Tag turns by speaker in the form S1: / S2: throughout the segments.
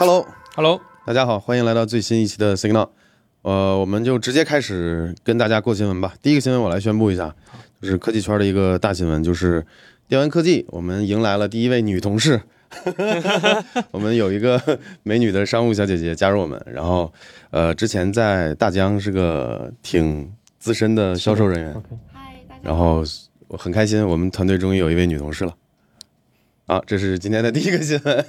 S1: Hello，Hello，
S2: 大家好，欢迎来到最新一期的 Signal。呃，我们就直接开始跟大家过新闻吧。第一个新闻我来宣布一下，就是科技圈的一个大新闻，就是电玩科技，我们迎来了第一位女同事。我们有一个美女的商务小姐姐加入我们，然后呃，之前在大疆是个挺资深的销售人员，
S3: 嗨，大家好。
S2: 然后我很开心，我们团队终于有一位女同事了。好，这是今天的第一个新闻，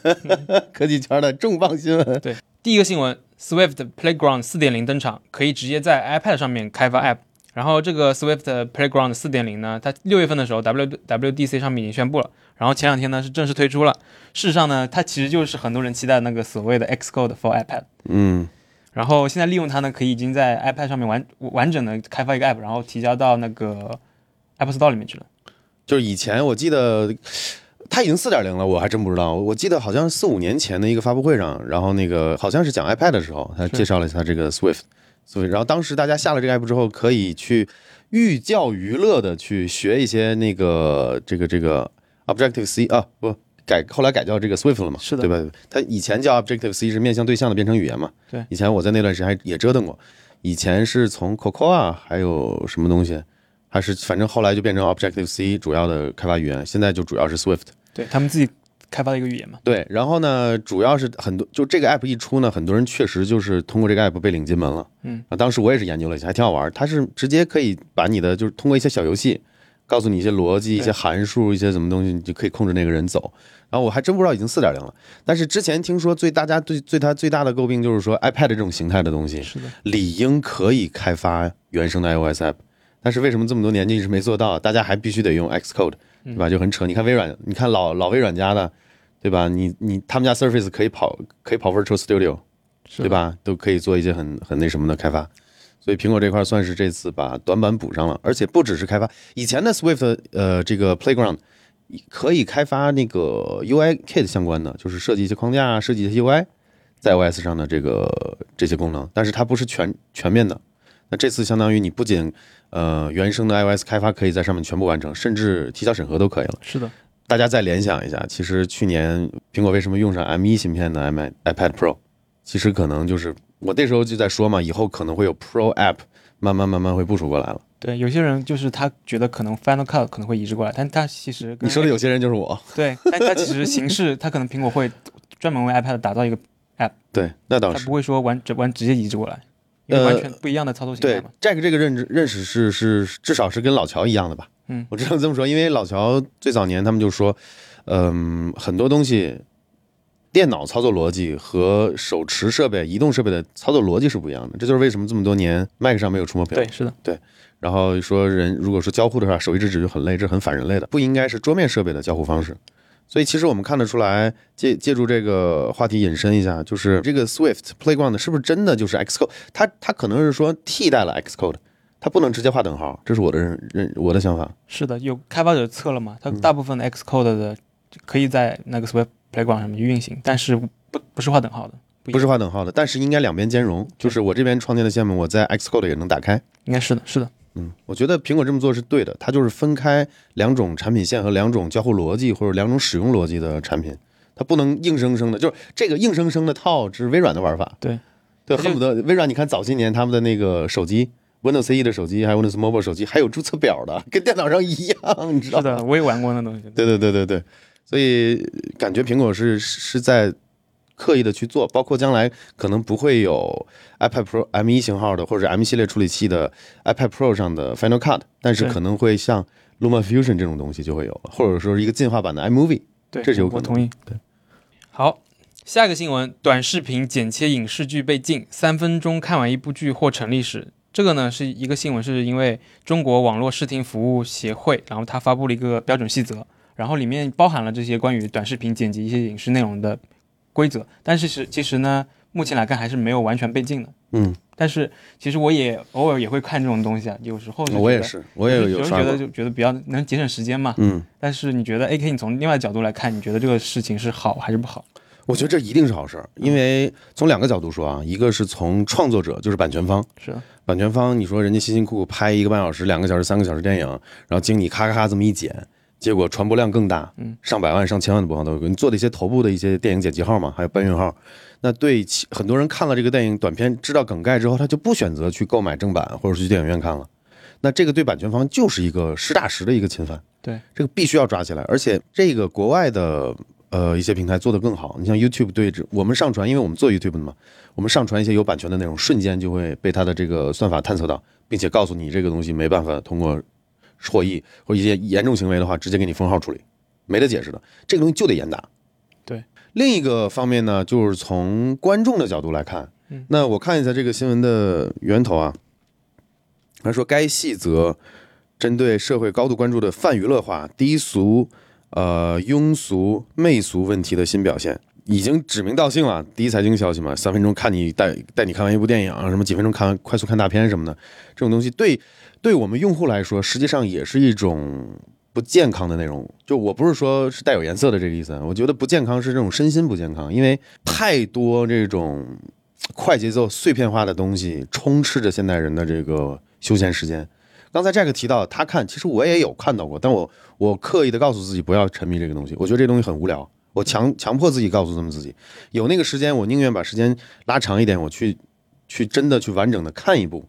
S2: 科技圈的重磅新闻。
S1: 对第一个新闻，Swift Playground 4.0登场，可以直接在 iPad 上面开发 App。然后这个 Swift Playground 4.0呢，它六月份的时候 W WDC 上面已经宣布了，然后前两天呢是正式推出了。事实上呢，它其实就是很多人期待的那个所谓的 Xcode for iPad。
S2: 嗯，
S1: 然后现在利用它呢，可以已经在 iPad 上面完完整的开发一个 App，然后提交到那个 App Store 里面去了。
S2: 就是以前我记得它已经四点零了，我还真不知道。我记得好像四五年前的一个发布会上，然后那个好像是讲 iPad 的时候，他介绍了一下这个 Swift。Swift，然后当时大家下了这个 app 之后，可以去寓教于乐的去学一些那个这个这个 Objective C 啊，不改后来改叫这个 Swift 了嘛，
S1: 是的
S2: 对吧？它以前叫 Objective C 是面向对象的编程语言嘛，
S1: 对
S2: 以前我在那段时间还也折腾过，以前是从 Cocoa 还有什么东西，还是反正后来就变成 Objective C 主要的开发语言，现在就主要是 Swift。
S1: 对他们自己开发的一个语言嘛。
S2: 对，然后呢，主要是很多，就这个 app 一出呢，很多人确实就是通过这个 app 被领进门了。
S1: 嗯，
S2: 啊，当时我也是研究了一下，还挺好玩。它是直接可以把你的，就是通过一些小游戏，告诉你一些逻辑、一些函数、一些什么东西，你就可以控制那个人走。然后我还真不知道已经四点零了，但是之前听说最大家对对它最大的诟病就是说 iPad 这种形态的东西，
S1: 是的，
S2: 理应可以开发原生的 iOS app，但是为什么这么多年就一直没做到？大家还必须得用 Xcode，对吧？就很扯。你看微软，你看老老微软家的，对吧？你你他们家 Surface 可以跑可以跑 Virtual Studio，对？吧？都可以做一些很很那什么的开发。所以苹果这块算是这次把短板补上了，而且不只是开发，以前的 Swift 呃这个 Playground 可以开发那个 UI Kit 相关的，就是设计一些框架啊，设计一些 UI 在 OS 上的这个这些功能，但是它不是全全面的。那这次相当于你不仅呃原生的 iOS 开发可以在上面全部完成，甚至提交审核都可以了。
S1: 是的，
S2: 大家再联想一下，其实去年苹果为什么用上 M1 芯片的 i iPad Pro，其实可能就是我那时候就在说嘛，以后可能会有 Pro App 慢慢慢慢会部署过来了。
S1: 对，有些人就是他觉得可能 Final Cut 可能会移植过来，但他其实
S2: 你说的有些人就是我，
S1: 对，但他其实形式，他可能苹果会专门为 iPad 打造一个 App，
S2: 对，那倒是
S1: 他不。会说完直完直接移植过来，因为
S2: 呃
S1: 完全不一样的操作形态
S2: 对
S1: 嘛。
S2: Jack 这个认知认识是是至少是跟老乔一样的吧？
S1: 嗯，
S2: 我只能这么说，因为老乔最早年他们就说，嗯，很多东西，电脑操作逻辑和手持设备、移动设备的操作逻辑是不一样的。这就是为什么这么多年 Mac 上没有触摸屏。
S1: 对，是的，对
S2: 然后说人如果说交互的话，手一直指就很累，这很反人类的，不应该是桌面设备的交互方式。所以其实我们看得出来，借借助这个话题引申一下，就是这个 Swift Playground 是不是真的就是 Xcode？它它可能是说替代了 Xcode，它不能直接画等号，这是我的认认我的想法。
S1: 是的，有开发者测了嘛，它
S2: 嗯
S1: 大部分的 Xcode 的可以在那个 Swift Playground 上面去运行，但是不不是画等号的，不
S2: 是画等号的，但是应该两边兼容，就是我这边创建的项目，我在 Xcode 也能打开。
S1: 应该是的，是的，
S2: 嗯，我觉得苹果这么做是对的，它就是分开两种产品线和两种交互逻辑或者两种使用逻辑的产品，它不能硬生生的，就是这个硬生生的套这是微软的玩法。
S1: 对，
S2: 对，恨不得微软，你看早些年他们的那个手机，Windows CE 的手机，还有 Windows Mobile 手机，还有注册表的，跟电脑上一样，你知道吗？
S1: 是的，我也玩过那东西。
S2: 对对对对对，所以感觉苹果是是在刻意的去做，包括将来可能不会有 iPad Pro M 一型号的或者 M 系列处理器的 iPad Pro 上的 Final Cut，但是可能会像 Luma Fusion 这种东西就会有了，或者说是一个进化版的 iMovie。
S1: 对，
S2: 这是有可能
S1: 我同意。
S2: 对，
S1: 好，下一个新闻：短视频剪切影视剧被禁，三分钟看完一部剧或成历史。这个呢是一个新闻，是因为中国网络视听服务协会，然后它发布了一个标准细则，然后里面包含了这些关于短视频剪辑一些影视内容的规则，但是是其实呢，目前来看还是没有完全被禁的。
S2: 嗯，
S1: 但是其实我也偶尔也会看这种东西啊，有时候
S2: 我也是，我也有有
S1: 有时候觉得。就觉得比较能节省时间嘛。
S2: 嗯，
S1: 但是你觉得 AK 你从另外角度来看，你觉得这个事情是好还是不好？
S2: 我觉得这一定是好事儿，因为从两个角度说啊，一个是从创作者，就是版权方，
S1: 是的，
S2: 版权方，你说人家辛辛苦苦拍一个半小时、两个小时、三个小时电影，然后经你咔咔咔这么一剪，结果传播量更大，
S1: 嗯，
S2: 上百万、上千万的播放都有。你做的一些头部的一些电影剪辑号嘛，还有搬运号，那对很多人看了这个电影短片，知道梗概之后，他就不选择去购买正版，或者是去电影院看了。那这个对版权方就是一个实打实的一个侵犯，
S1: 对，
S2: 这个必须要抓起来。而且这个国外的呃一些平台做得更好，你像 YouTube 对我们上传，因为我们做 YouTube 的嘛，我们上传一些有版权的内容，瞬间就会被它的这个算法探测到，并且告诉你这个东西没办法通过获益或一些严重行为的话，直接给你封号处理，没得解释的，这个东西就得严打。
S1: 对，
S2: 另一个方面呢，就是从观众的角度来看，那我看一下这个新闻的源头啊，他说该细则针对社会高度关注的泛娱乐化、低俗、呃庸俗、媚俗问题的新表现。已经指名道姓了，第一财经消息嘛，三分钟看你带带你看完一部电影，什么几分钟看完快速看大片什么的，这种东西对对我们用户来说，实际上也是一种不健康的内容。就我不是说是带有颜色的这个意思，我觉得不健康是这种身心不健康，因为太多这种快节奏、碎片化的东西充斥着现代人的这个休闲时间。刚才 Jack 提到他看，其实我也有看到过，但我我刻意的告诉自己不要沉迷这个东西，我觉得这东西很无聊。我强强迫自己告诉他们自己，有那个时间，我宁愿把时间拉长一点，我去去真的去完整的看一部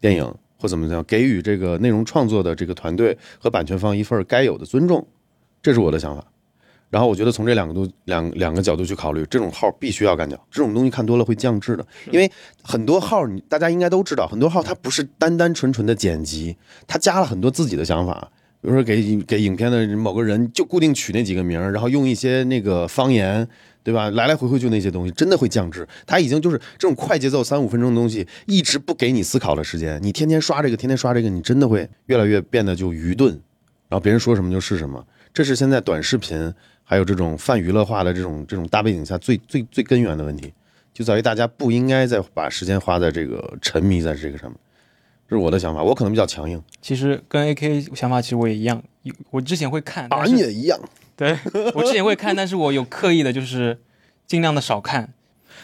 S2: 电影或怎么怎样，给予这个内容创作的这个团队和版权方一份该有的尊重，这是我的想法。然后我觉得从这两个度两两个角度去考虑，这种号必须要干掉，这种东西看多了会降智的，因为很多号你大家应该都知道，很多号它不是单单纯纯的剪辑，它加了很多自己的想法。比如说给给影片的某个人就固定取那几个名然后用一些那个方言，对吧？来来回回就那些东西，真的会降智。他已经就是这种快节奏三五分钟的东西，一直不给你思考的时间。你天天刷这个，天天刷这个，你真的会越来越变得就愚钝，然后别人说什么就是什么。这是现在短视频还有这种泛娱乐化的这种这种大背景下最最最根源的问题，就在于大家不应该再把时间花在这个沉迷在这个上面。这是我的想法，我可能比较强硬。
S1: 其实跟 AK 想法其实我也一样，我之前会看，
S2: 俺也一样。
S1: 对我之前会看，但是我有刻意的，就是尽量的少看。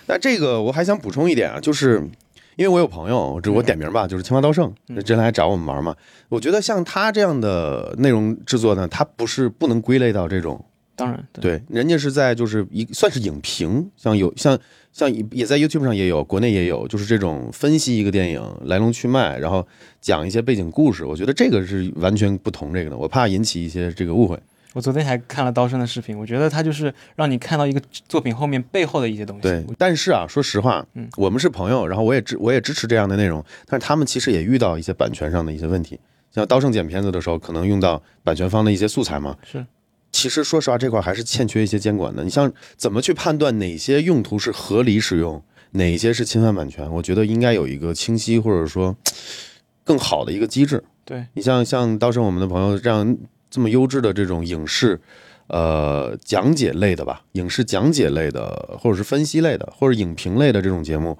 S2: 那这个我还想补充一点啊，就是因为我有朋友，这我点名吧，就是青蛙刀圣，之前来找我们玩嘛。我觉得像他这样的内容制作呢，他不是不能归类到这种。
S1: 当然，
S2: 对，人家是在就是一算是影评，像有像像也在 YouTube 上也有，国内也有，就是这种分析一个电影来龙去脉，然后讲一些背景故事。我觉得这个是完全不同这个的，我怕引起一些这个误会。
S1: 我昨天还看了刀生的视频，我觉得他就是让你看到一个作品后面背后的一些东西。
S2: 对，但是啊，说实话，嗯，我们是朋友，然后我也支我也支持这样的内容，但是他们其实也遇到一些版权上的一些问题，像刀圣剪片子的时候，可能用到版权方的一些素材嘛，
S1: 是。
S2: 其实说实话，这块还是欠缺一些监管的。你像怎么去判断哪些用途是合理使用，哪些是侵犯版权？我觉得应该有一个清晰或者说 更好的一个机制。
S1: 对
S2: 你像像刀生我们的朋友这样这么优质的这种影视，呃讲解类的吧，影视讲解类的，或者是分析类的，或者影评类的这种节目，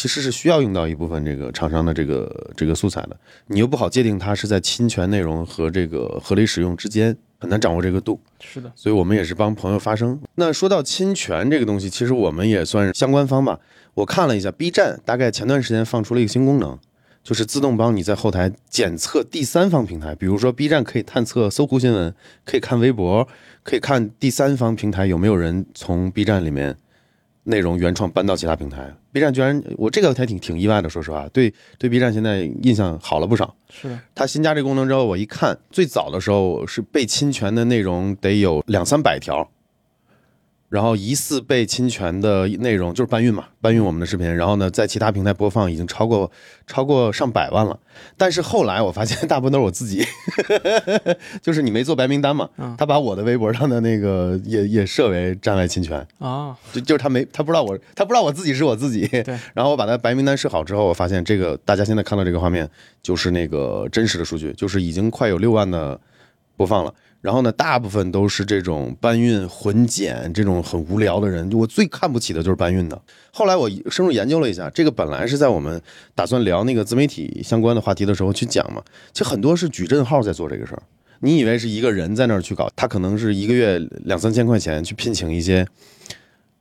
S2: 其实是需要用到一部分这个厂商的这个这个素材的。你又不好界定它是在侵权内容和这个合理使用之间。很难掌握这个度，
S1: 是的，
S2: 所以我们也是帮朋友发声。那说到侵权这个东西，其实我们也算是相关方吧。我看了一下，B 站大概前段时间放出了一个新功能，就是自动帮你在后台检测第三方平台，比如说 B 站可以探测搜狐新闻，可以看微博，可以看第三方平台有没有人从 B 站里面。内容原创搬到其他平台，B 站居然我这个还挺挺意外的，说实话，对对 B 站现在印象好了不少。
S1: 是
S2: 他新加这功能之后，我一看，最早的时候是被侵权的内容得有两三百条。然后疑似被侵权的内容就是搬运嘛，搬运我们的视频，然后呢，在其他平台播放已经超过超过上百万了。但是后来我发现，大部分都是我自己，就是你没做白名单嘛，他把我的微博上的那个也也设为站外侵权
S1: 啊，
S2: 就就是他没他不知道我他不知道我自己是我自己。
S1: 对，
S2: 然后我把他白名单设好之后，我发现这个大家现在看到这个画面就是那个真实的数据，就是已经快有六万的播放了。然后呢，大部分都是这种搬运混剪这种很无聊的人，我最看不起的就是搬运的。后来我深入研究了一下，这个本来是在我们打算聊那个自媒体相关的话题的时候去讲嘛，其实很多是矩阵号在做这个事儿。你以为是一个人在那儿去搞，他可能是一个月两三千块钱去聘请一些，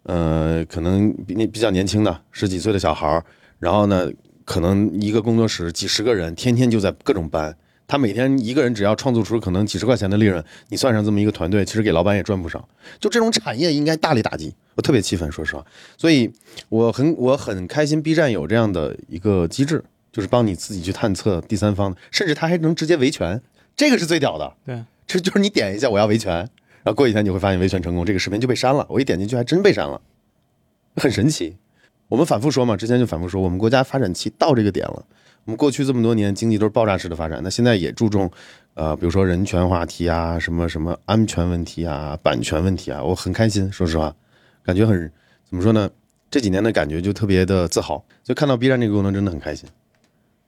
S2: 呃，可能比那比较年轻的十几岁的小孩儿，然后呢，可能一个工作室几十个人，天天就在各种搬。他每天一个人只要创作出可能几十块钱的利润，你算上这么一个团队，其实给老板也赚不少。就这种产业应该大力打击，我特别气愤，说实话。所以我很我很开心，B 站有这样的一个机制，就是帮你自己去探测第三方，甚至他还能直接维权，这个是最屌的。
S1: 对，
S2: 这就是你点一下我要维权，然后过几天你会发现维权成功，这个视频就被删了。我一点进去还真被删了，很神奇。我们反复说嘛，之前就反复说，我们国家发展期到这个点了。我们过去这么多年经济都是爆炸式的发展，那现在也注重，呃，比如说人权话题啊，什么什么安全问题啊，版权问题啊，我很开心，说实话，感觉很怎么说呢？这几年的感觉就特别的自豪，就看到 B 站这个功能真的很开心。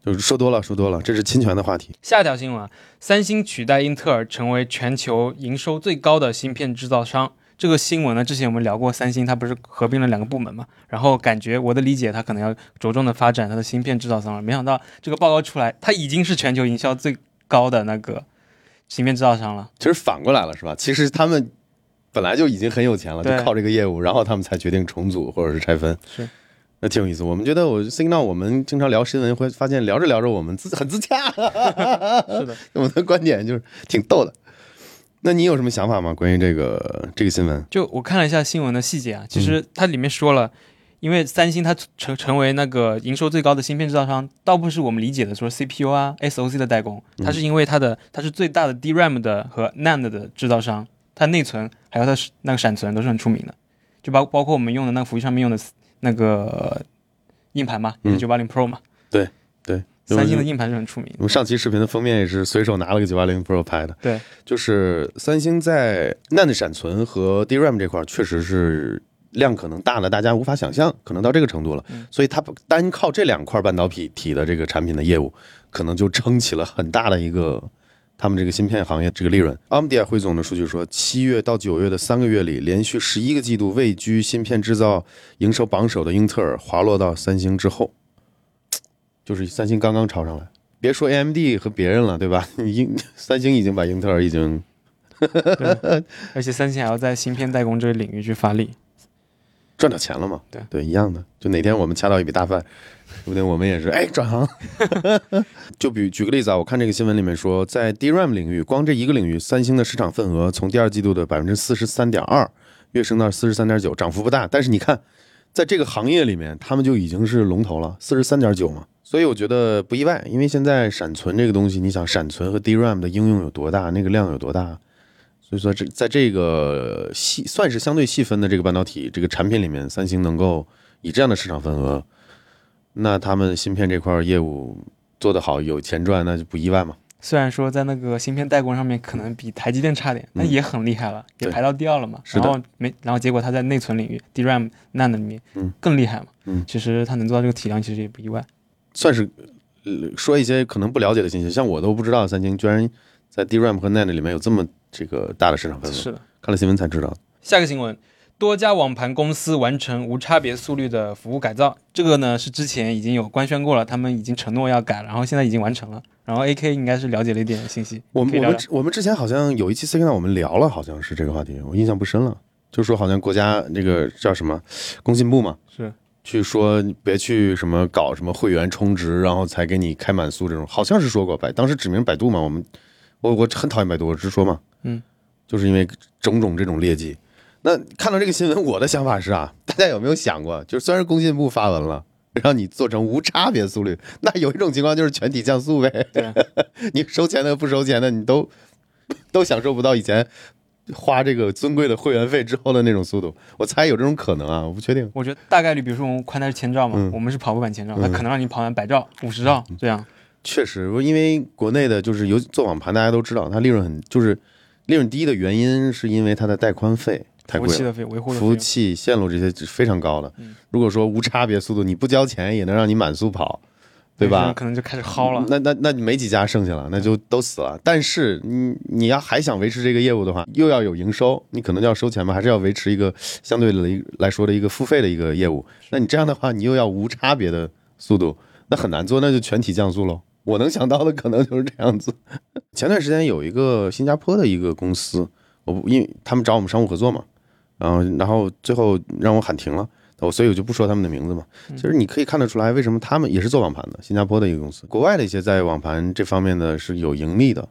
S2: 就是说多了，说多了，这是侵权的话题。
S1: 下一条新闻：三星取代英特尔成为全球营收最高的芯片制造商。这个新闻呢，之前我们聊过，三星它不是合并了两个部门嘛？然后感觉我的理解，它可能要着重的发展它的芯片制造商了。没想到这个报告出来，它已经是全球营销最高的那个芯片制造商了。
S2: 其实反过来了，是吧？其实他们本来就已经很有钱了，就靠这个业务，然后他们才决定重组或者是拆分。
S1: 是，
S2: 那挺有意思。我们觉得我 Signal，我们经常聊新闻，会发现聊着聊着我们自很自洽。
S1: 是的，
S2: 我的观点就是挺逗的。那你有什么想法吗？关于这个这个新闻？
S1: 就我看了一下新闻的细节啊，其实它里面说了，因为三星它成成为那个营收最高的芯片制造商，倒不是我们理解的说 CPU 啊、SOC 的代工，它是因为它的它是最大的 DRAM 的和 NAND 的制造商，它内存还有它那个闪存都是很出名的，就包包括我们用的那个服务器上面用的那个硬盘嘛，也是九八零 Pro 嘛，三星的硬盘是很出名。
S2: 我们上期视频的封面也是随手拿了个九八零 Pro 拍的。
S1: 对，
S2: 就是三星在 NAND 闪存和 DRAM 这块儿确实是量可能大的大家无法想象，可能到这个程度了。所以它单靠这两块半导体体的这个产品的业务，可能就撑起了很大的一个他们这个芯片行业这个利润。a m d i a 汇总的数据说，七月到九月的三个月里，连续十一个季度位居芯片制造营收榜首的英特尔滑落到三星之后，就是三星刚刚超上来。别说 AMD 和别人了，对吧？英三星已经把英特尔已经
S1: 而且三星还要在芯片代工这个领域去发力。
S2: 赚到钱了嘛？
S1: 对
S2: 对，一样的。就哪天我们掐到一笔大饭，说不定我们也是哎转行。就比举个例子啊，我看这个新闻里面说，在 DRAM 领域，光这一个领域，三星的市场份额从第二季度的百分之四十三点二跃升到四十三点九，涨幅不大。但是你看，在这个行业里面，他们就已经是龙头了，四十三点九嘛。所以我觉得不意外，因为现在闪存这个东西，你想闪存和 DRAM 的应用有多大，那个量有多大，所以说这在这个细算是相对细分的这个半导体这个产品里面，三星能够以这样的市场份额，那他们芯片这块业务做得好，有钱赚，那就不意外嘛。
S1: 虽然说在那个芯片代工上面可能比台积电差点，但也很厉害了，也排到第二了嘛。然后没，然后结果它在内存领域 DRAM、NAND 里面
S2: 嗯
S1: 更厉害嘛。
S2: 嗯
S1: 其实它能做到这个体量，其实也不意外。
S2: 算是呃说一些可能不了解的信息，像我都不知道三星居然在 DRAM 和 NAND 里面有这么这个大的市场份额，
S1: 是的。
S2: 看了新闻才知道。
S1: 下个新闻，多家网盘公司完成无差别速率的服务改造。这个呢是之前已经有官宣过了，他们已经承诺要改，然后现在已经完成了。然后 AK 应该是了解了一点信息，
S2: 我们我们我们之前好像有一期 C 跟我们聊了，好像是这个话题，我印象不深了。就说好像国家那个叫什么工信部嘛，
S1: 是
S2: 去说别去什么搞什么会员充值，然后才给你开满速这种，好像是说过百，当时指名百度嘛，我们我我很讨厌百度，我直说嘛，
S1: 嗯，
S2: 就是因为种种这种劣迹。那看到这个新闻，我的想法是啊，大家有没有想过，就是虽然工信部发文了，让你做成无差别速率，那有一种情况就是全体降速呗，
S1: 对，
S2: 你收钱的不收钱的，你都 都享受不到以前花这个尊贵的会员费之后的那种速度。我猜有这种可能啊，我不确定。
S1: 我觉得大概率，比如说我们宽带是千兆嘛，
S2: 嗯
S1: 我们是跑不满千兆，它可能让你跑完百兆、五十兆这样。
S2: 确实，因为国内的就是有做网盘，大家都知道，它利润很就是利润低的原因，是因为它的带宽费太贵了。
S1: 服务器的费、维护的
S2: 服务，器线路这些是非常高的
S1: 嗯，
S2: 如果说无差别速度，你不交钱也能让你满速跑，对吧？
S1: 可能就开始薅了。
S2: 那那那你没几家剩下了，那就都死了。但是你你要还想维持这个业务的话，又要有营收，你可能就要收钱嘛，还是要维持一个相对来来说的一个付费的一个业务。那你这样的话，你又要无差别的速度，那很难做，那就全体降速喽。我能想到的可能就是这样子。前段时间有一个新加坡的一个公司，我因为他们找我们商务合作嘛，然后然后最后让我喊停了。我所以我就不说他们的名字嘛。其实你可以看得出来，为什么他们也是做网盘的，新加坡的一个公司。国外的一些在网盘这方面的是有盈利的，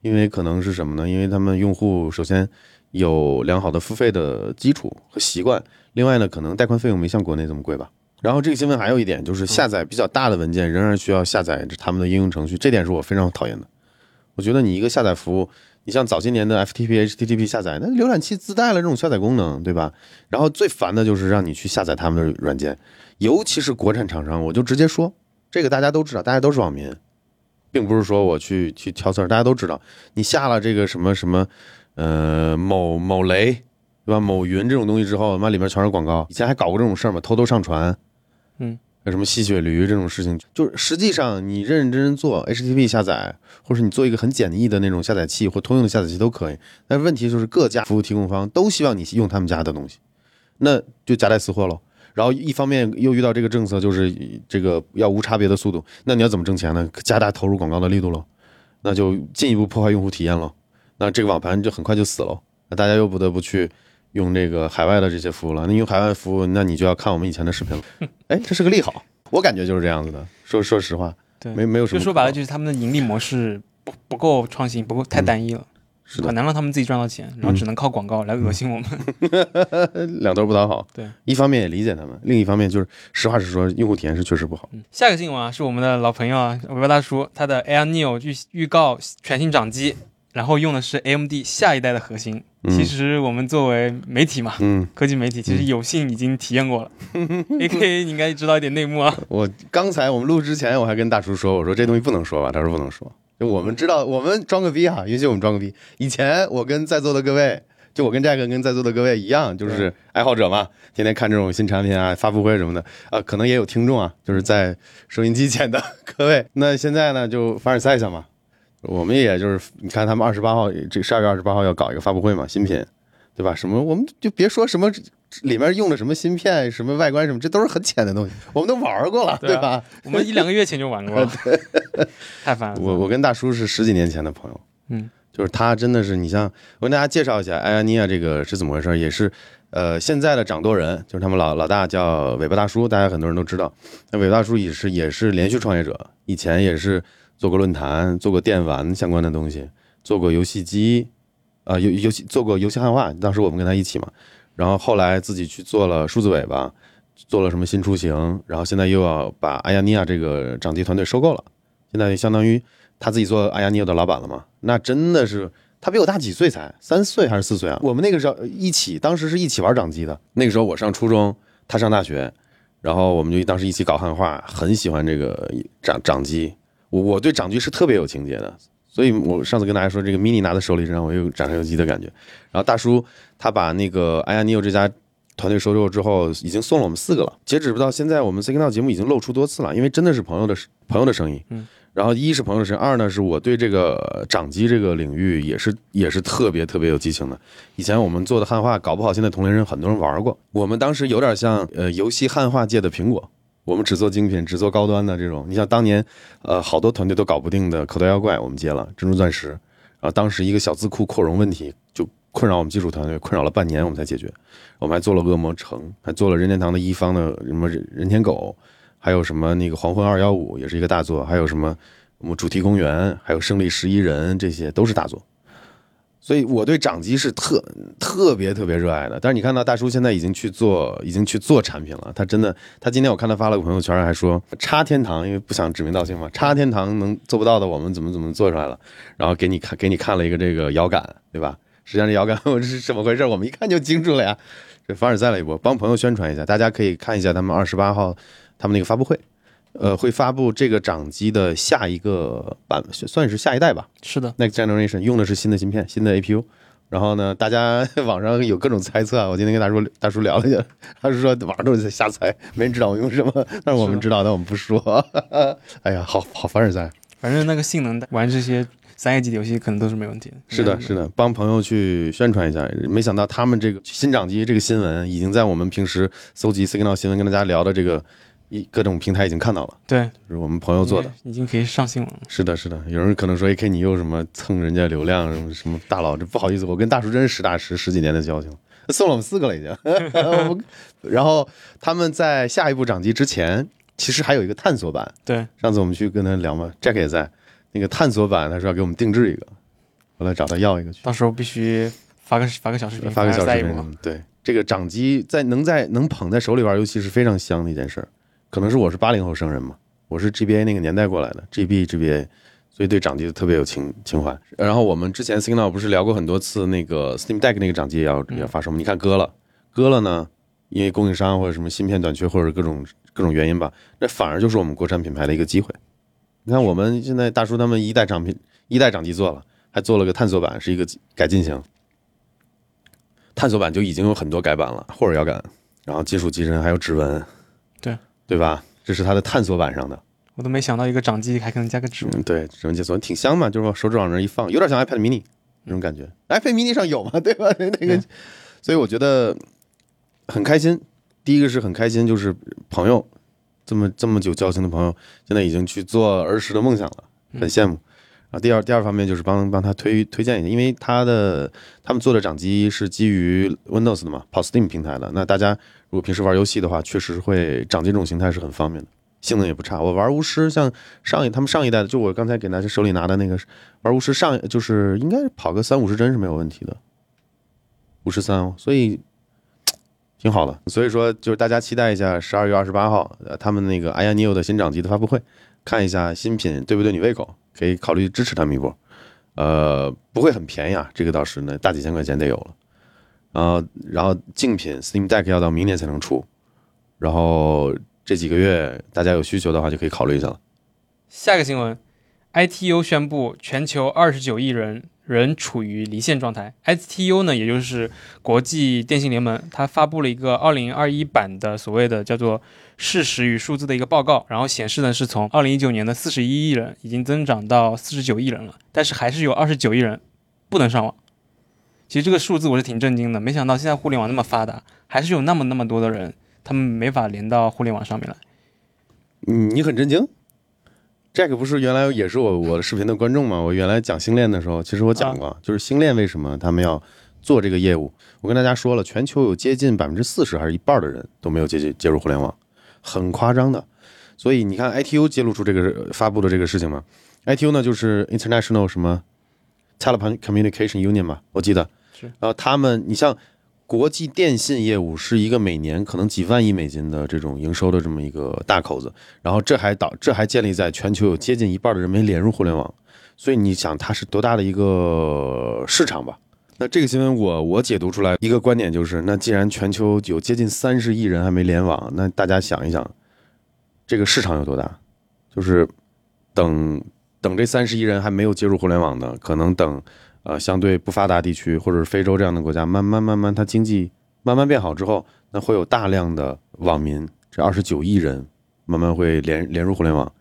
S2: 因为可能是什么呢？因为他们用户首先有良好的付费的基础和习惯，另外呢，可能带宽费用没像国内这么贵吧。然后这个新闻还有一点就是下载比较大的文件仍然需要下载他们的应用程序，这点是我非常讨厌的。我觉得你一个下载服务，你像早些年的 FTP、HTTP 下载，那浏览器自带了这种下载功能，对吧？然后最烦的就是让你去下载他们的软件，尤其是国产厂商，我就直接说，这个大家都知道，大家都是网民，并不是说我去去挑刺儿，大家都知道，你下了这个什么什么，呃，某某雷，对吧？某云这种东西之后，妈里面全是广告，以前还搞过这种事儿嘛，偷偷上传，
S1: 嗯。
S2: 有什么吸血驴这种事情，就是实际上你认认真真做 HTTP 下载，或者你做一个很简易的那种下载器或通用的下载器都可以。但是问题就是各家服务提供方都希望你用他们家的东西，那就夹带私货喽。然后一方面又遇到这个政策，就是这个要无差别的速度，那你要怎么挣钱呢？加大投入广告的力度喽，那就进一步破坏用户体验喽。那这个网盘就很快就死喽。那大家又不得不去。用这个海外的这些服务了，那用海外服务，那你就要看我们以前的视频了。哎，这是个利好，我感觉就是这样子的。说说实话，
S1: 对，
S2: 没没有什么。
S1: 就说白了，就是他们的盈利模式不不够创新，不够太单一了，
S2: 是的，
S1: 很难让他们自己赚到钱，然后只能靠广告来恶心我
S2: 们。两头不讨好。
S1: 对，
S2: 一方面也理解他们，另一方面就是实话实说，用户体验是确实不好。
S1: 下一个新闻啊，是我们的老朋友啊，尾巴大叔，他的 Air Neo 预预告全新掌机。然后用的是 AMD 下一代的核心。其实我们作为媒体嘛，
S2: 嗯，
S1: 科技媒体，其实有幸已经体验过了。AK 你应该知道一点内幕啊。
S2: 我刚才我们录之前，我还跟大叔说，我说这东西不能说吧，他说不能说。就我们知道，我们装个逼哈，允许我们装个逼。以前我跟在座的各位，就我跟 Jack 跟在座的各位一样，就是爱好者嘛，天天看这种新产品啊、发布会什么的啊，可能也有听众啊，就是在收音机前的 各位。那现在呢，就凡尔赛一下嘛。我们也就是，你看他们二十八号，这十二月二十八号要搞一个发布会嘛，新品，对吧？什么我们就别说什么里面用的什么芯片，什么外观什么，这都是很浅的东西，我们都玩过了，对吧？
S1: 我们一两个月前就玩过了，太烦了。
S2: 我我跟大叔是十几年前的朋友，
S1: 嗯，
S2: 就是他真的是，你像我跟大家介绍一下，艾安尼亚这个是怎么回事，也是呃现在的掌舵人，就是他们老老大叫尾巴大叔，大家很多人都知道，那尾巴大叔也是也是连续创业者，以前也是。做过论坛，做过电玩相关的东西，做过游戏机，啊游游戏做过游戏汉化，当时我们跟他一起嘛，然后后来自己去做了数字尾巴，做了什么新出行，然后现在又要把阿亚尼亚这个掌机团队收购了，现在相当于他自己做阿亚尼亚的老板了嘛，那真的是他比我大几岁才？三岁还是四岁啊？我们那个时候一起，当时是一起玩掌机的，那个时候我上初中，他上大学，然后我们就当时一起搞汉化，很喜欢这个掌掌机。我我对掌机是特别有情节的，所以我上次跟大家说，这个 mini 拿在手里让我有掌上有机的感觉。然后大叔他把那个哎呀，你有这家团队收购之后，已经送了我们四个了。截止到现在，我们 Signal 节目已经露出多次了，因为真的是朋友的朋友的声音。
S1: 嗯。
S2: 然后一是朋友的声音，二呢是我对这个掌机这个领域也是也是特别特别有激情的。以前我们做的汉化，搞不好现在同龄人很多人玩过。我们当时有点像呃游戏汉化界的苹果。我们只做精品，只做高端的这种。你像当年，呃，好多团队都搞不定的口袋妖怪，我们接了珍珠钻石。然后当时一个小字库扩容问题就困扰我们技术团队，困扰了半年我们才解决。我们还做了恶魔城，还做了任天堂的一方的什么任天狗，还有什么那个黄昏二幺五也是一个大作，还有什么我们主题公园，还有胜利十一人，这些都是大作。所以我对掌机是特特别特别热爱的，但是你看到大叔现在已经去做，已经去做产品了。他真的，他今天我看他发了个朋友圈，还说插天堂，因为不想指名道姓嘛，插天堂能做不到的，我们怎么怎么做出来了。然后给你看，给你看了一个这个摇杆，对吧？实际上这摇杆我这是怎么回事？我们一看就清楚了呀。这凡尔赛了一波，帮朋友宣传一下，大家可以看一下他们二十八号他们那个发布会。呃，会发布这个掌机的下一个版，算是下一代吧。
S1: 是的
S2: ，Next Generation 用的是新的芯片，新的 APU。然后呢，大家 网上有各种猜测啊。我今天跟大叔大叔聊了一下，他是说网上都是在瞎猜，没人知道我用什么，但是我们知道，但我们不说。哎呀，好好凡尔赛。
S1: 反正那个性能玩这些三 A 级的游戏可能都是没问题的。
S2: 是的，是的，帮朋友去宣传一下。没想到他们这个新掌机这个新闻已经在我们平时搜集 Signal 新闻跟大家聊的这个。一各种平台已经看到了，
S1: 对，就
S2: 是我们朋友做的，
S1: 已经可以上新闻了。
S2: 是的，是的，有人可能说，AK 你又什么蹭人家流量，什么什么大佬，这不好意思，我跟大叔真是实打实十几年的交情，送了我们四个了已经。然后他们在下一步掌机之前，其实还有一个探索版。
S1: 对，
S2: 上次我们去跟他聊嘛，Jack 也在那个探索版，他说要给我们定制一个，我来找他要一个去。
S1: 到时候必须发个发个小视频，
S2: 发个小视频。对，这个掌机在能在能捧在手里玩游戏是非常香的一件事儿。可能是我是八零后生人嘛，我是 GBA 那个年代过来的，GB GBA，所以对掌机特别有情情怀。然后我们之前 Signal 不是聊过很多次那个 Steam Deck 那个掌机也要也要发售吗？你看割了，割了呢，因为供应商或者什么芯片短缺或者各种各种原因吧，那反而就是我们国产品牌的一个机会。你看我们现在大叔他们一代掌品一代掌机做了，还做了个探索版，是一个改进型。探索版就已经有很多改版了，霍尔摇杆，然后金属机身，还有指纹，
S1: 对
S2: 对吧？这是它的探索版上的。
S1: 我都没想到一个掌机还可能加个指纹。
S2: 嗯，对，指纹解锁挺香嘛，就是手指往那一放，有点像 iPad mini 那种感觉。iPad mini 上有嘛，对吧？那个，所以我觉得很开心。第一个是很开心，就是朋友这么这么久交情的朋友，现在已经去做儿时的梦想了，很羡慕。啊第二第二方面就是帮帮他推推荐一下，因为他的他们做的掌机是基于 Windows 的嘛，跑 Steam 平台的。那大家如果平时玩游戏的话，确实会掌机这种形态是很方便的，性能也不差。我玩巫师，像上一他们上一代的，就我刚才给大家手里拿的那个玩巫师上，就是应该跑个三五十帧是没有问题的，五十三哦，所以挺好的。所以说就是大家期待一下十二月二十八号，呃，他们那个 i a n e o 的新掌机的发布会，看一下新品对不对你胃口。可以考虑支持他们一波，呃，不会很便宜啊，这个倒是呢，大几千块钱得有了。然后，然后竞品 Steam Deck 要到明年才能出，然后这几个月大家有需求的话就可以考虑一下了。
S1: 下个新闻，ITU 宣布全球二十九亿人。仍处于离线状态。ITU 呢，也就是国际电信联盟，它发布了一个二零二一版的所谓的叫做“事实与数字”的一个报告，然后显示呢是从二零一九年的四十一亿人，已经增长到四十九亿人了，但是还是有二十九亿人不能上网。其实这个数字我是挺震惊的，没想到现在互联网那么发达，还是有那么那么多的人，他们没法连到互联网上面来。
S2: 嗯，你很震惊？这个不是原来也是我我的视频的观众吗？我原来讲星链的时候，其实我讲过，就是星链为什么他们要做这个业务。我跟大家说了，全球有接近百分之四十还是一半的人都没有接接接入互联网，很夸张的。所以你看，ITU 揭露出这个发布的这个事情嘛？ITU 呢就是 International 什么 Telecommunication Union 嘛，我记得
S1: 是。
S2: 然后他们，你像。国际电信业务是一个每年可能几万亿美金的这种营收的这么一个大口子，然后这还导这还建立在全球有接近一半的人没连入互联网，所以你想它是多大的一个市场吧？那这个新闻我我解读出来一个观点就是，那既然全球有接近三十亿人还没联网，那大家想一想，这个市场有多大？就是等等这三十亿人还没有接入互联网的，可能等。呃，相对不发达地区或者是非洲这样的国家，慢慢慢慢，它经济慢慢变好之后，那会有大量的网民，这二十九亿人慢慢会连连入互联网，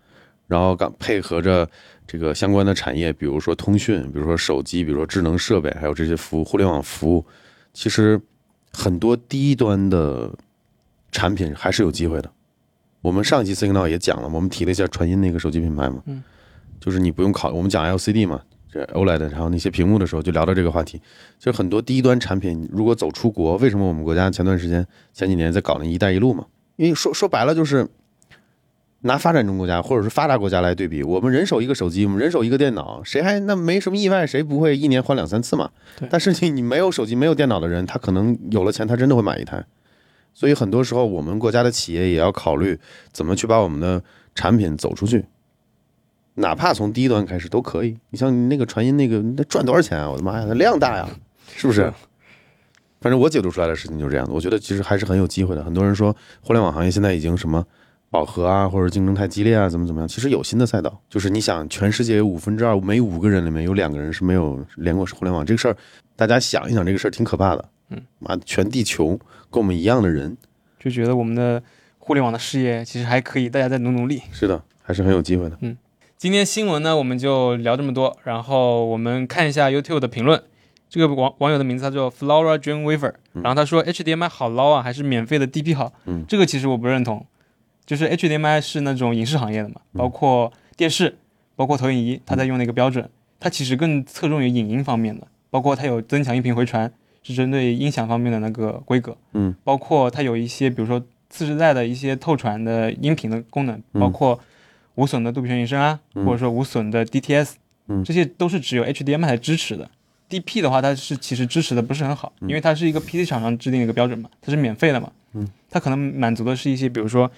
S2: 然后刚配合着这个相关的产业，比如说通讯，比如说手机，比如说智能设备，还有这些服务，互联网服务，其实很多低端的产品还是有机会的。我们上一期 Signal 也讲了，我们提了一下传音那个手机品牌嘛，
S1: 嗯，
S2: 就是你不用考，我们讲 LCD 嘛。这 OLED，然后那些屏幕的时候就聊到这个话题，就很多低端产品如果走出国，为什么我们国家前段时间前几年在搞那一带一路嘛？因为说说白了就是拿发展中国家或者是发达国家来对比，我们人手一个手机，我们人手一个电脑，谁还那没什么意外，谁不会一年换两三次嘛？但是你你没有手机没有电脑的人，他可能有了钱，他真的会买一台。所以很多时候我们国家的企业也要考虑怎么去把我们的产品走出去。哪怕从低端开始都可以。你像那个传音那个，那赚多少钱啊？我的妈呀，那量大呀，是不是？反正我解读出来的事情就是这样的。我觉得其实还是很有机会的。很多人说互联网行业现在已经什么饱和啊，或者竞争太激烈啊，怎么怎么样？其实有新的赛道，就是你想，全世界有五分之二，每五个人里面有两个人是没有连过互联网这个事儿，大家想一想，这个事儿挺可怕的。
S1: 嗯，
S2: 妈，全地球跟我们一样的人，
S1: 就觉得我们的互联网的事业其实还可以，大家再努努力。
S2: 是的，还是很有机会的。
S1: 嗯。今天新闻呢，我们就聊这么多。然后我们看一下 YouTube 的评论。这个网网友的名字他叫 Flora Dream Weaver，然后他说 HDMI 好捞啊，还是免费的 DP 好？
S2: 嗯，
S1: 这个其实我不认同。就是 HDMI 是那种影视行业的嘛，包括电视，包括投影仪，它在用那个标准，它其实更侧重于影音方面的，包括它有增强音频回传，是针对音响方面的那个规格，
S2: 嗯，
S1: 包括它有一些，比如说次世代的一些透传的音频的功能，
S2: 嗯。
S1: 包括无损的杜比全景声啊，
S2: 嗯。
S1: 或者说无损的 DTS，
S2: 嗯。
S1: 这些都是只有 HDMI 才支持的。DP 的话，它是其实支持的不是很好，因为它是一个 PC 厂商制定的一个标准嘛，它是免费的嘛，
S2: 嗯，
S1: 它可能满足的是一些，比如说，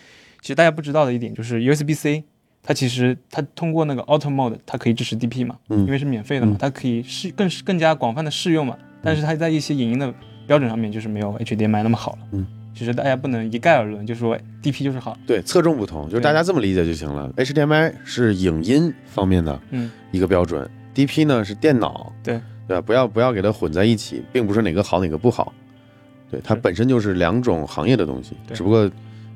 S1: 其实大家不知道的一点就是 USB-C，它其实它通过那个 Auto Mode，它可以支持 DP 嘛，
S2: 嗯。
S1: 因为是免费的嘛
S2: 嗯，
S1: 它可以适更更加广泛的适用嘛，但是它在一些影音的标准上面就是没有 HDMI 那么好了，
S2: 嗯，
S1: 其实大家不能一概而论，就说 DP 就是好，
S2: 对，侧重不同，就是大家这么理解就行了。HDMI 是影音方面的
S1: 嗯，
S2: 一个标准，DP 呢是电脑，
S1: 对。
S2: 对吧？不要不要给它混在一起，并不是哪个好哪个不好，对，它本身就是两种行业的东西，只不过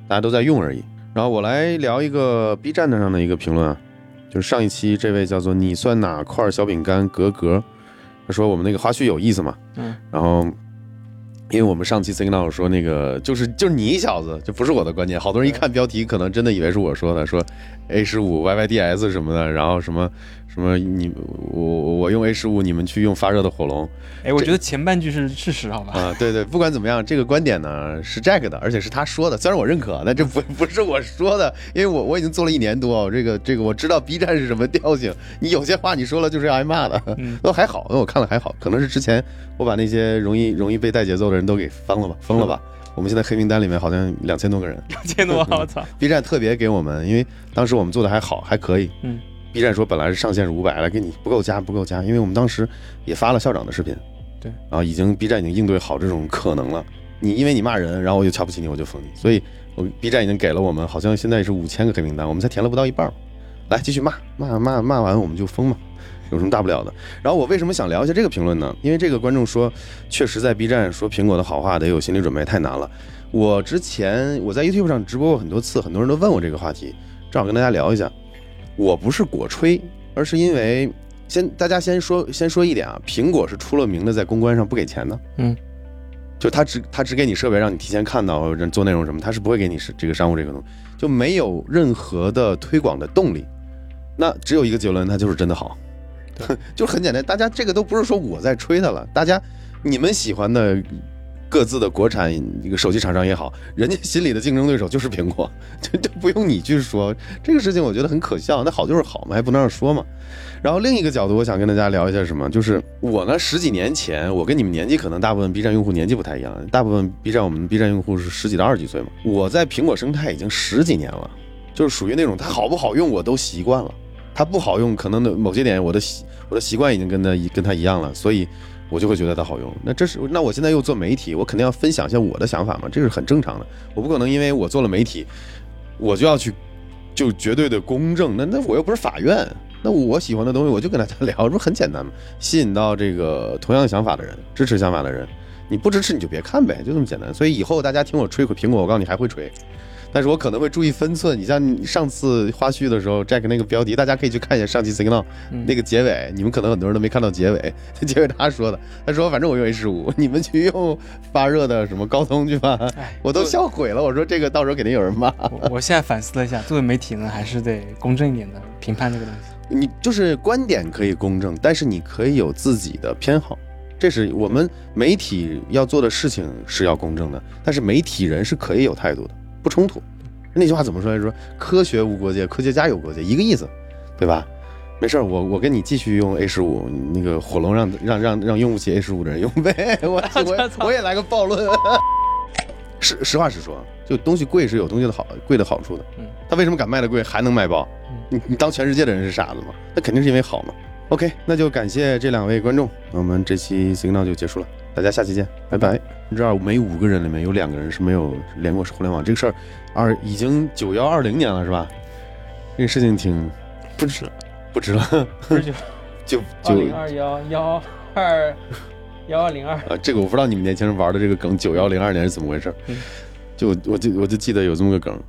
S2: 大家都在用而已。然后我来聊一个 B 站的上的一个评论啊，就是上一期这位叫做你算哪块小饼干格格，他说我们那个花絮有意思嘛，
S1: 嗯，
S2: 然后。因为我们上期 signal 说那个就是就是你小子，这不是我的观点。好多人一看标题，可能真的以为是我说的，说 A 十五 YYDS 什么的，然后什么什么你我我用 A 十五，你们去用发热的火龙
S1: 哎，我觉得前半句是事实，好吧？
S2: 啊，对对，不管怎么样，这个观点呢是 Jack 的，而且是他说的，虽然我认可，但这不 不是我说的，因为我我已经做了一年多，这个这个我知道 B 站是什么调性，你有些话你说了就是要挨骂的，
S1: 嗯
S2: 都还好，那我看了还好，可能是之前我把那些容易容易被带节奏的人都给封了吧，封了吧。我们现在黑名单里面好像两千多个人
S1: 两千多，我操
S2: ！，B 站特别给我们，因为当时我们做的还好，还可以。
S1: 嗯
S2: ，B 站说本来是上限是五百，来给你不够加不够加，因为我们当时也发了校长的视频，
S1: 对，
S2: 啊已经 B 站已经应对好这种可能了。你因为你骂人，然后我就瞧不起你，我就封你，所以我 B 站已经给了我们好像现在是五千个黑名单，我们才填了不到一半儿。来继续骂骂骂骂完我们就封嘛，有什么大不了的？然后我为什么想聊一下这个评论呢？因为这个观众说，确实在 B 站说苹果的好话得有心理准备，太难了。我之前我在 YouTube 上直播过很多次，很多人都问我这个话题，正好跟大家聊一下。我不是果吹，而是因为先大家先说先说一点啊，苹果是出了名的在公关上不给钱的，
S1: 嗯，
S2: 就他只他只给你设备让你提前看到做内容什么，他是不会给你是这个商务这个东西，就没有任何的推广的动力。那只有一个结论，它就是真的好，就很简单。大家这个都不是说我在吹它了，大家你们喜欢的各自的国产一个手机厂商也好，人家心里的竞争对手就是苹果，这这不用你去说这个事情，我觉得很可笑。那好就是好嘛，还不能让说嘛。然后另一个角度，我想跟大家聊一下什么，就是我呢十几年前，我跟你们年纪可能大部分 B 站用户年纪不太一样，大部分 B 站我们 B 站用户是十几到二十几岁嘛。我在苹果生态已经十几年了，就是属于那种它好不好用我都习惯了，它不好用可能的某些点我的习我的习惯已经跟它一跟它一样了，所以我就会觉得它好用。那这是那我现在又做媒体，我肯定要分享一下我的想法嘛，这是很正常的。我不可能因为我做了媒体，我就要去就绝对的公正，那那我又不是法院。那我喜欢的东西，我就跟大家聊，这不很简单吗？吸引到这个同样想法的人，支持想法的人，你不支持你就别看呗，就这么简单。所以以后大家听我吹苹果，我告诉你还会吹，但是我可能会注意分寸。你像上次花絮的时候，Jack 那个标题，大家可以去看一下上期 Signal
S1: 嗯
S2: 那个结尾，你们可能很多人都没看到结尾，这 结尾他说的，他说反正我用 A 十五，你们去用发热的什么高通去吧，
S1: 哎，
S2: 我都笑毁了。我说这个到时候肯定有人骂。
S1: 我我现在反思了一下，作为媒体呢，还是得公正一点的评判这个东西。
S2: 你就是观点可以公正，但是你可以有自己的偏好，这是我们媒体要做的事情是要公正的，但是媒体人是可以有态度的，不冲突。那句话怎么说来着？科学无国界，科学家有国界，一个意思，对吧？没事儿，我我跟你继续用 A 十五，那个火龙让让让让用不起 A 十五的人用呗，我 我我也来个暴论。实实话实说，就东西贵是有东西的好贵的好处的。
S1: 嗯，
S2: 他为什么敢卖的贵还能卖爆？
S1: 嗯
S2: 你你当全世界的人是傻子吗？那肯定是因为好嘛。OK，那就感谢这两位观众，那我们这期 Signal 就结束了，大家下期见，拜拜。你知道每五个人里面有两个人是没有连过互联网这个事儿，二已经九幺二零年了是吧？这个事情挺
S1: 不值，
S2: 不值了，
S1: 不是就
S2: 就
S1: 二
S2: 就
S1: 零二幺幺二幺二零二。
S2: 啊，这个我不知道你们年轻人玩的这个梗九幺零二年是怎么回事，
S1: 嗯
S2: 就我就我就记得有这么个梗，